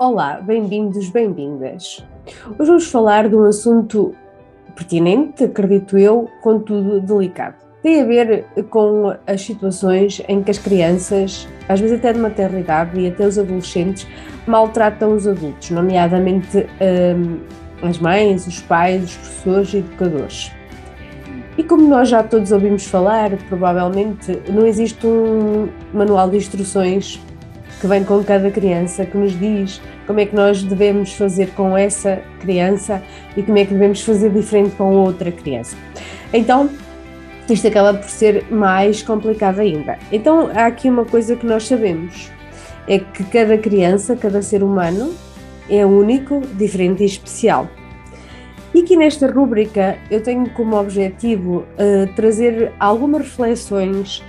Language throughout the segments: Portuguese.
Olá, bem-vindos, bem-vindas. Hoje vamos falar de um assunto pertinente, acredito eu, contudo delicado. Tem a ver com as situações em que as crianças, às vezes até de maternidade e até os adolescentes, maltratam os adultos, nomeadamente hum, as mães, os pais, os professores e educadores. E como nós já todos ouvimos falar, provavelmente não existe um manual de instruções que vem com cada criança, que nos diz como é que nós devemos fazer com essa criança e como é que devemos fazer diferente com outra criança. Então, isto acaba por ser mais complicado ainda. Então, há aqui uma coisa que nós sabemos: é que cada criança, cada ser humano é único, diferente e especial. E aqui nesta rúbrica eu tenho como objetivo uh, trazer algumas reflexões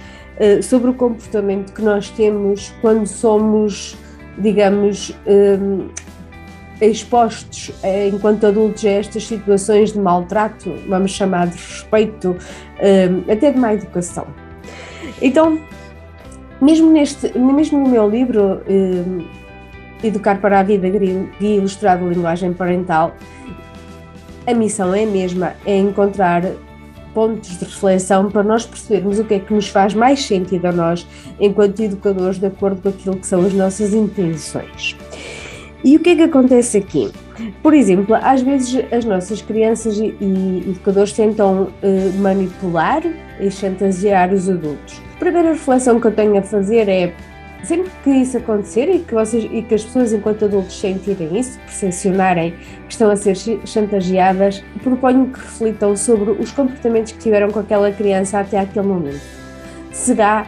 sobre o comportamento que nós temos quando somos, digamos, uh, expostos enquanto adultos a estas situações de maltrato, vamos chamar de respeito, até de má educação. Então, mesmo, neste, mesmo no meu livro Educar para a Vida, Guia Ilustrado Linguagem Parental, a missão é a mesma, é encontrar pontos de reflexão para nós percebermos o que é que nos faz mais sentido a nós enquanto educadores de acordo com aquilo que são as nossas intenções. E o que é que acontece aqui? Por exemplo, às vezes as nossas crianças e, educadores tentam uh, manipular e chantagear os adultos. A primeira reflexão que eu tenho a fazer é sempre que isso acontecer e que, vocês, e que as pessoas, enquanto adultos, sentirem isso, percepcionarem que estão a ser chantageadas, proponho que reflitam sobre os comportamentos que tiveram com aquela criança até aquele momento. Será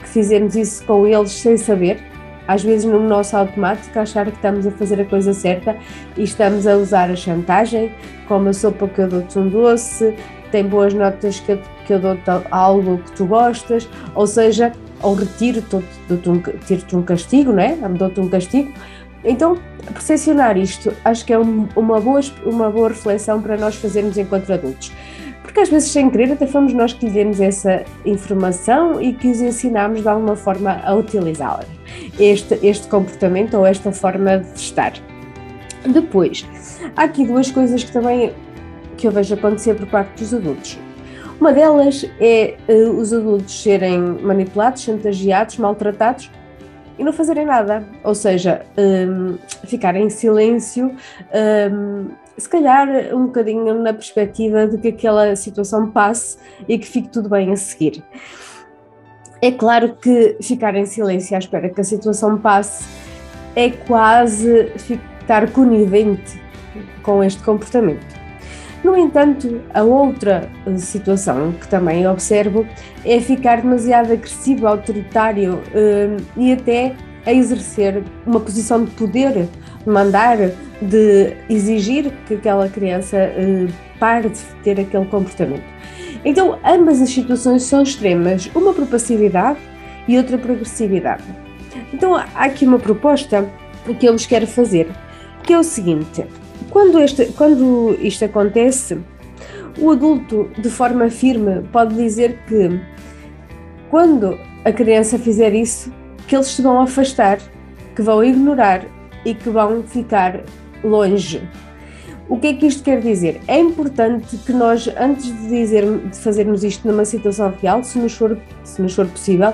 que fizemos isso com eles sem saber? Às vezes, no nosso automático, achar que estamos a fazer a coisa certa e estamos a usar a chantagem, como a sopa que eu dou-te um doce, tem boas notas que eu, que eu dou-te algo que tu gostas, ou seja, ou retiro-te um, tiro um castigo, né? dou-te um castigo. Então, percepcionar isto acho que é um, uma, boa, uma boa reflexão para nós fazermos enquanto adultos. Porque às vezes, sem querer, até fomos nós que lhe demos essa informação e que os ensinamos de alguma forma a utilizá-la. Este, este comportamento ou esta forma de estar. Depois, há aqui duas coisas que também que eu vejo acontecer por parte dos adultos. Uma delas é uh, os adultos serem manipulados, chantageados, maltratados e não fazerem nada, ou seja, um, ficarem em silêncio, um, se calhar um bocadinho na perspectiva de que aquela situação passe e que fique tudo bem a seguir. É claro que ficar em silêncio à espera que a situação passe é quase ficar conivente com este comportamento. No entanto, a outra eh, situação que também observo é ficar demasiado agressivo, autoritário eh, e até a exercer uma posição de poder, de mandar, de exigir que aquela criança eh, pare de ter aquele comportamento. Então, ambas as situações são extremas, uma por passividade e outra por agressividade. Então, há aqui uma proposta que eu vos quero fazer, que é o seguinte: quando, este, quando isto acontece, o adulto, de forma firme, pode dizer que quando a criança fizer isso, que eles se vão afastar, que vão ignorar e que vão ficar longe. O que é que isto quer dizer? É importante que nós, antes de, dizer, de fazermos isto numa situação real, se nos for, se nos for possível,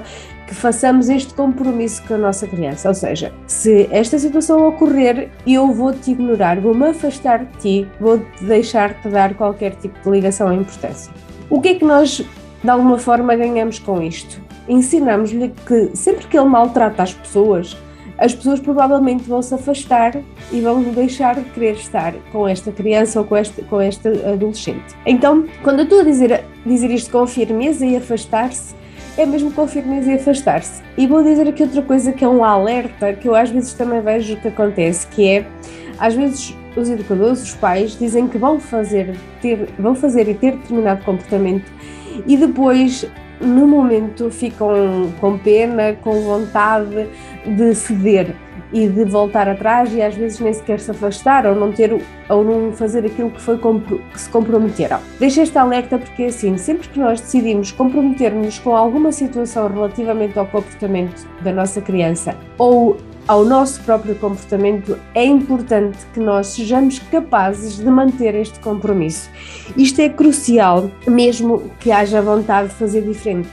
que façamos este compromisso com a nossa criança. Ou seja, se esta situação ocorrer, eu vou-te ignorar, vou-me afastar de ti, vou-te deixar-te dar qualquer tipo de ligação à importância. O que é que nós, de alguma forma, ganhamos com isto? Ensinamos-lhe que sempre que ele maltrata as pessoas, as pessoas provavelmente vão se afastar e vão deixar de querer estar com esta criança ou com este, com este adolescente. Então, quando eu estou a dizer, dizer isto com firmeza e afastar-se, é mesmo com firmeza e afastar-se. E vou dizer aqui outra coisa que é um alerta que eu às vezes também vejo que acontece, que é às vezes os educadores, os pais, dizem que vão fazer, ter, vão fazer e ter determinado comportamento e depois, no momento, ficam com pena, com vontade de ceder e de voltar atrás e às vezes nem sequer se afastar ou não ter ou não fazer aquilo que foi que se comprometeram. Deixo esta alerta porque assim, sempre que nós decidimos comprometer-nos com alguma situação relativamente ao comportamento da nossa criança ou ao nosso próprio comportamento, é importante que nós sejamos capazes de manter este compromisso. Isto é crucial, mesmo que haja vontade de fazer diferente,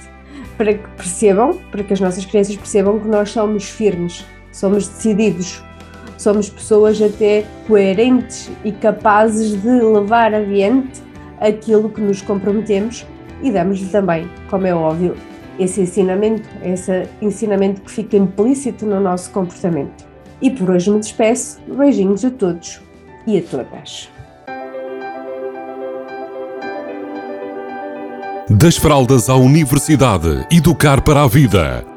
para que percebam, para que as nossas crianças percebam que nós somos firmes, somos decididos, somos pessoas até coerentes e capazes de levar adiante aquilo que nos comprometemos e damos-lhe também, como é óbvio, esse ensinamento, esse ensinamento que fica implícito no nosso comportamento. E por hoje me despeço. Beijinhos a todos e a todas. Das fraldas à universidade, educar para a vida.